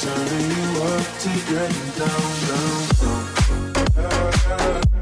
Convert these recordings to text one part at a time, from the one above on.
turning you up to getting down, down, down.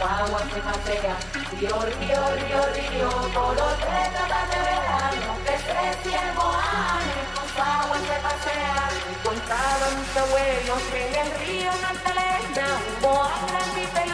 agua que pasea, río, río, río, río, color de cada de verano, que el se pasean, encontraban mis abuelos en el río Magdalena, un moane grande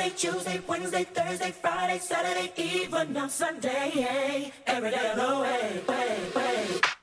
Monday, Tuesday, Wednesday, Thursday, Friday, Saturday, even on Sunday. Every day of the way, way, way.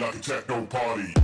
Like a techno party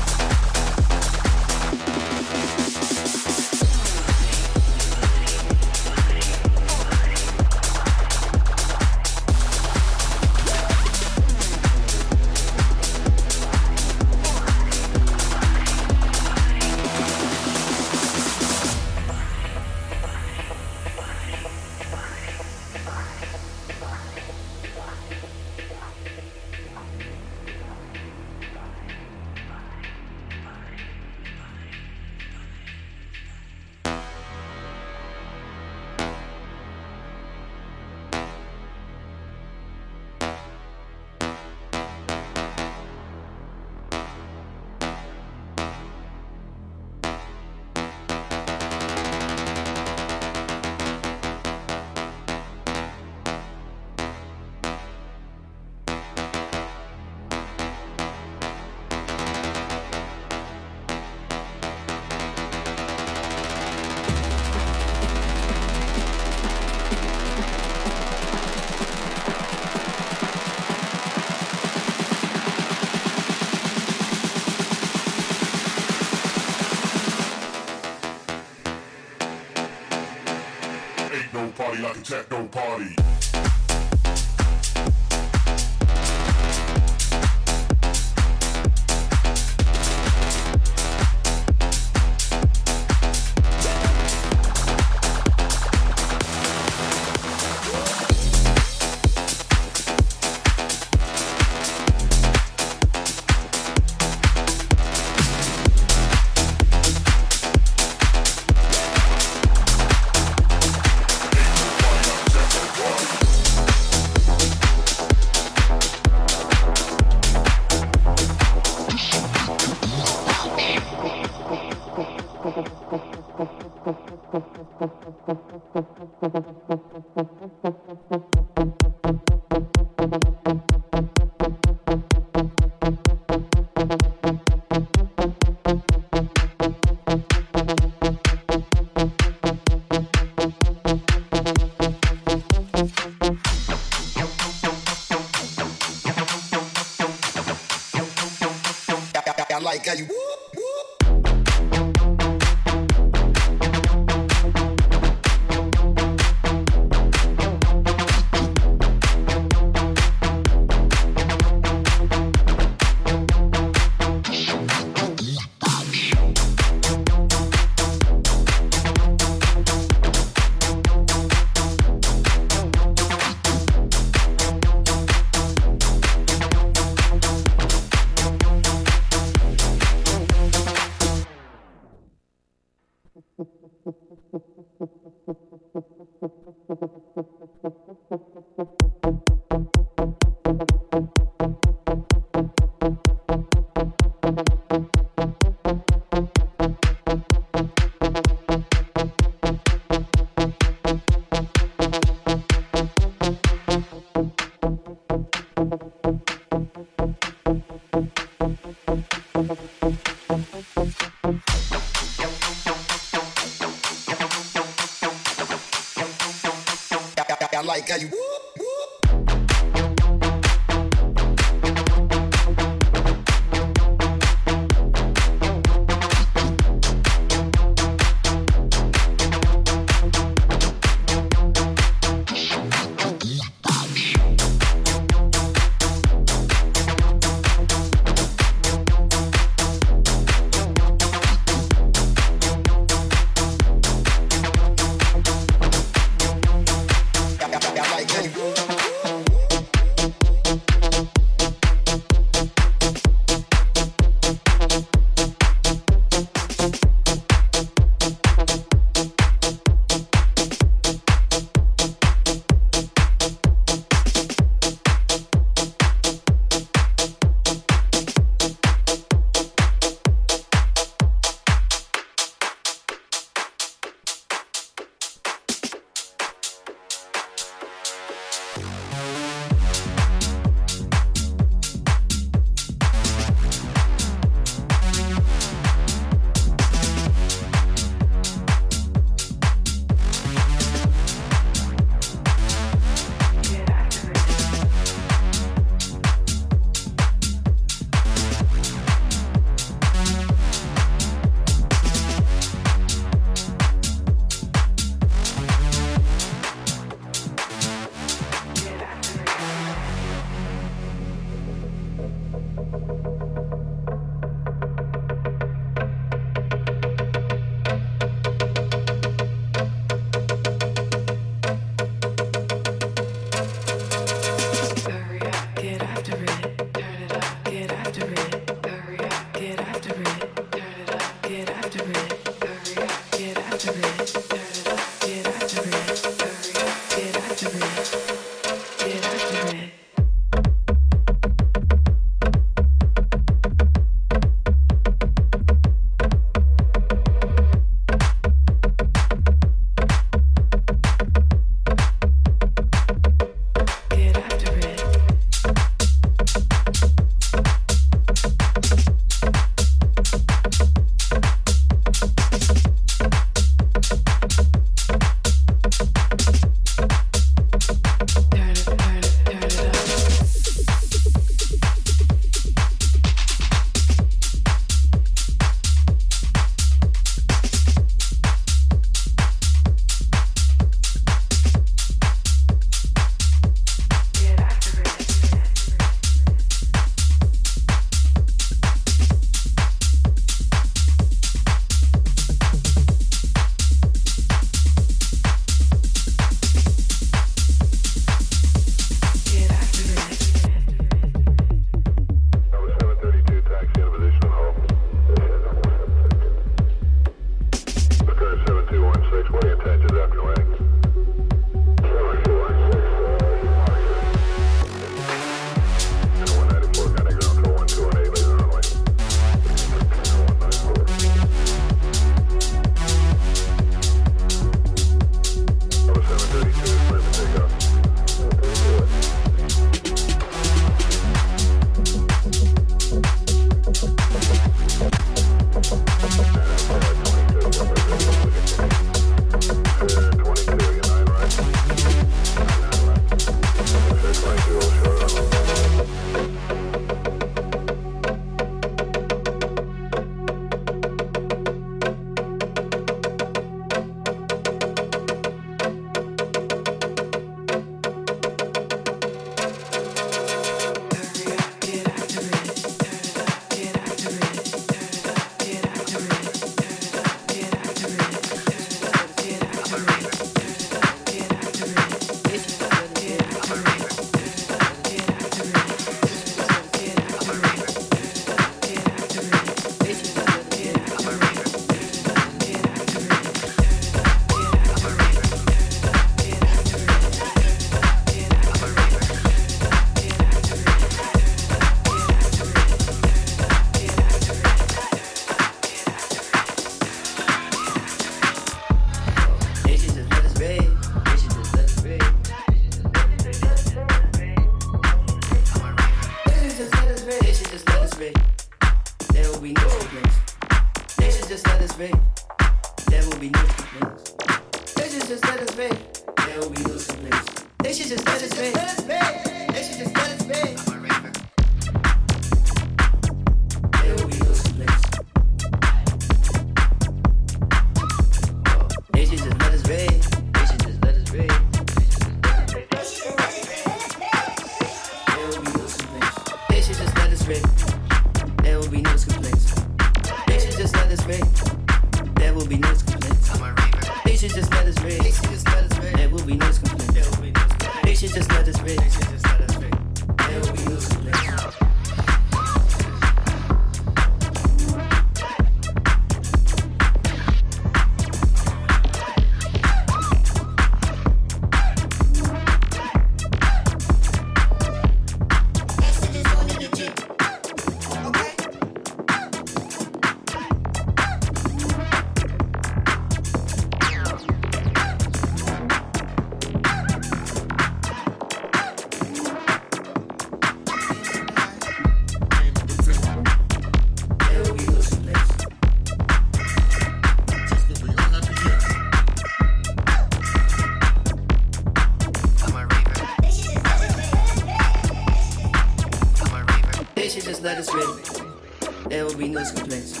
complaints.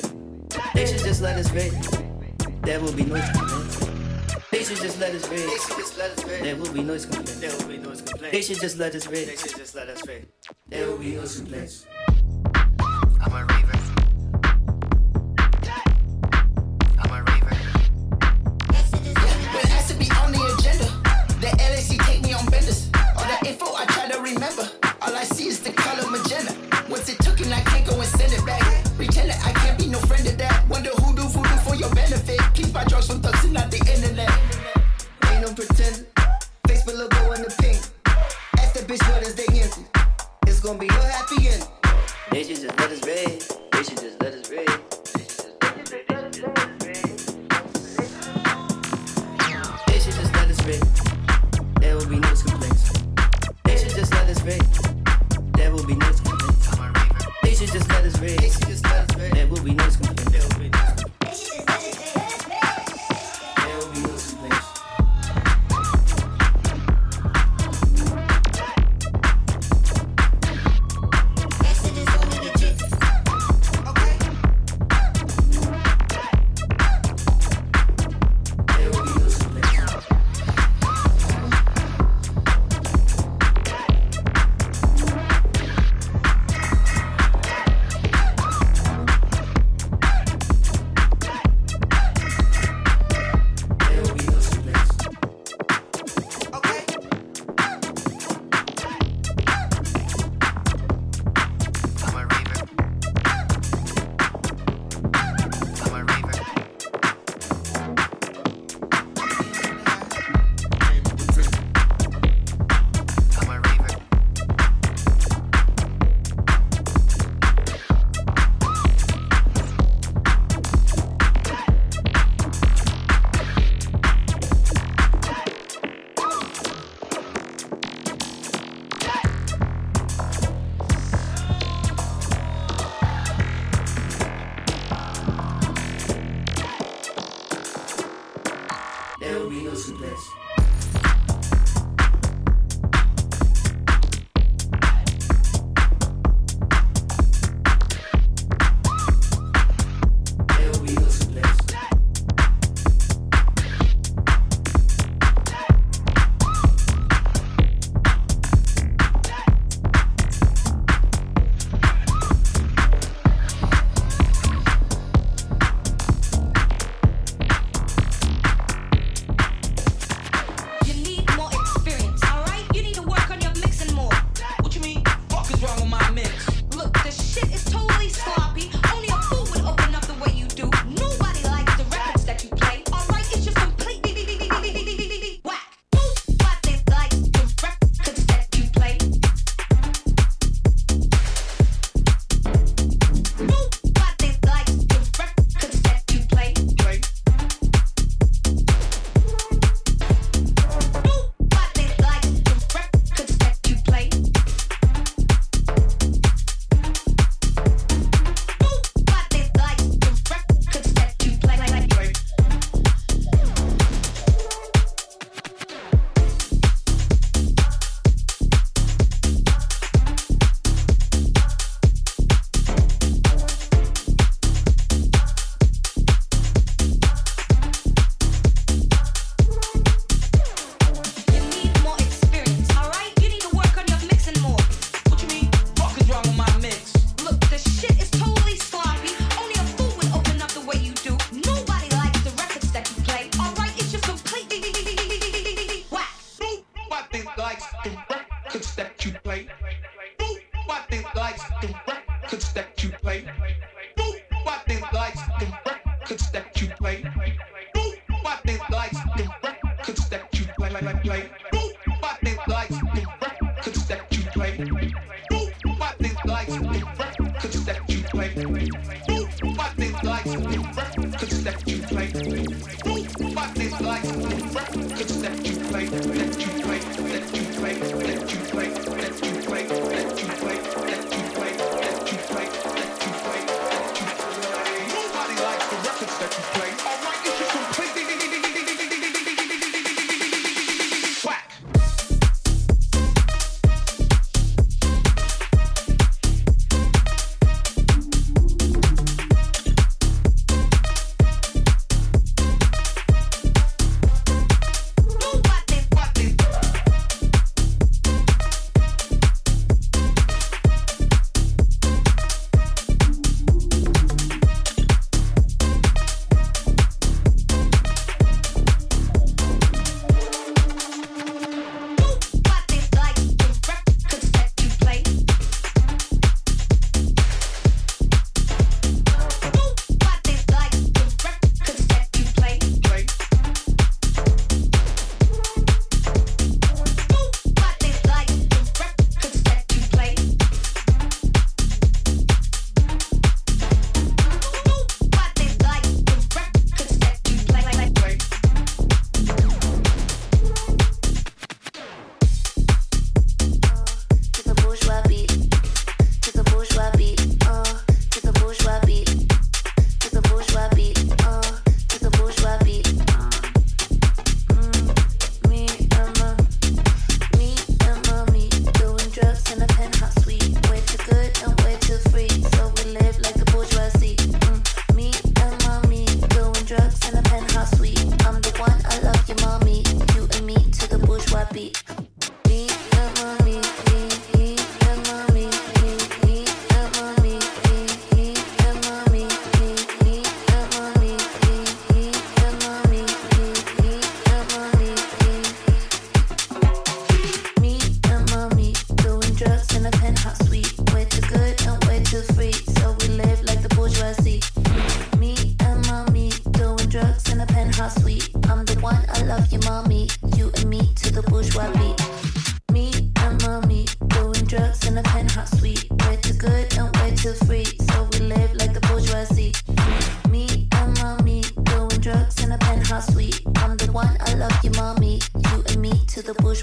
They should just let us be. There will be no complaints. They should just let us be. There will be no complaints. They should just let us be. They should just let us be. There will be no complaints. gonna be.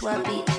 Bourgeois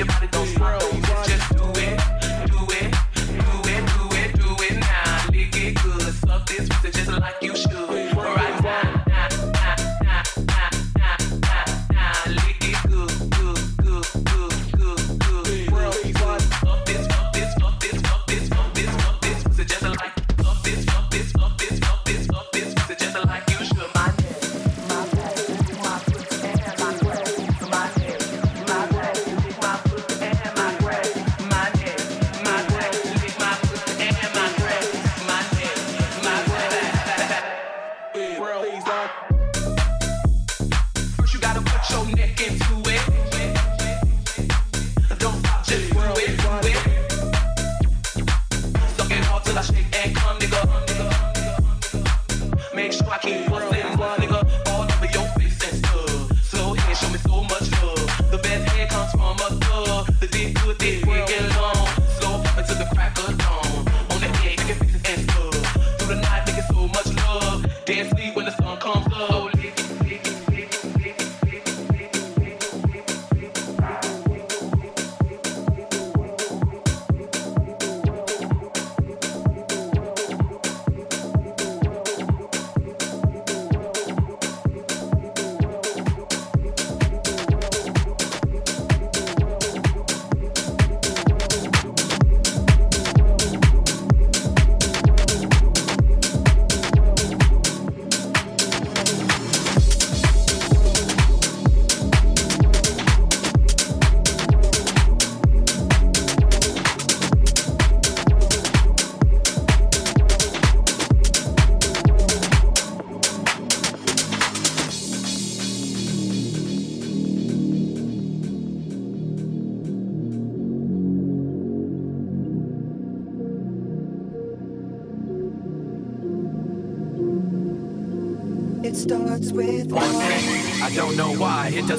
your body don't swerve.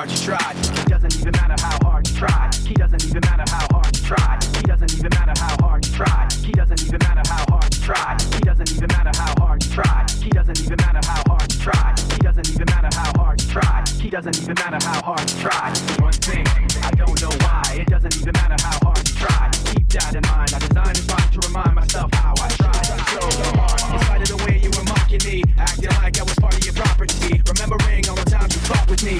hard you try. It doesn't even matter how hard you try. He doesn't even matter how hard you try. He doesn't even matter how hard you try. He doesn't even matter how hard you try. He doesn't even matter how hard you try. He doesn't even matter how hard you try. He doesn't even matter how hard you try. He doesn't even matter how hard you try. One thing, I don't know why. It doesn't even matter how hard you try. Keep that in mind. I designed this rhyme to remind myself how I tried so hard. In spite of the way you were mocking me, acting like I was part of your property. Remembering all the times you fought with me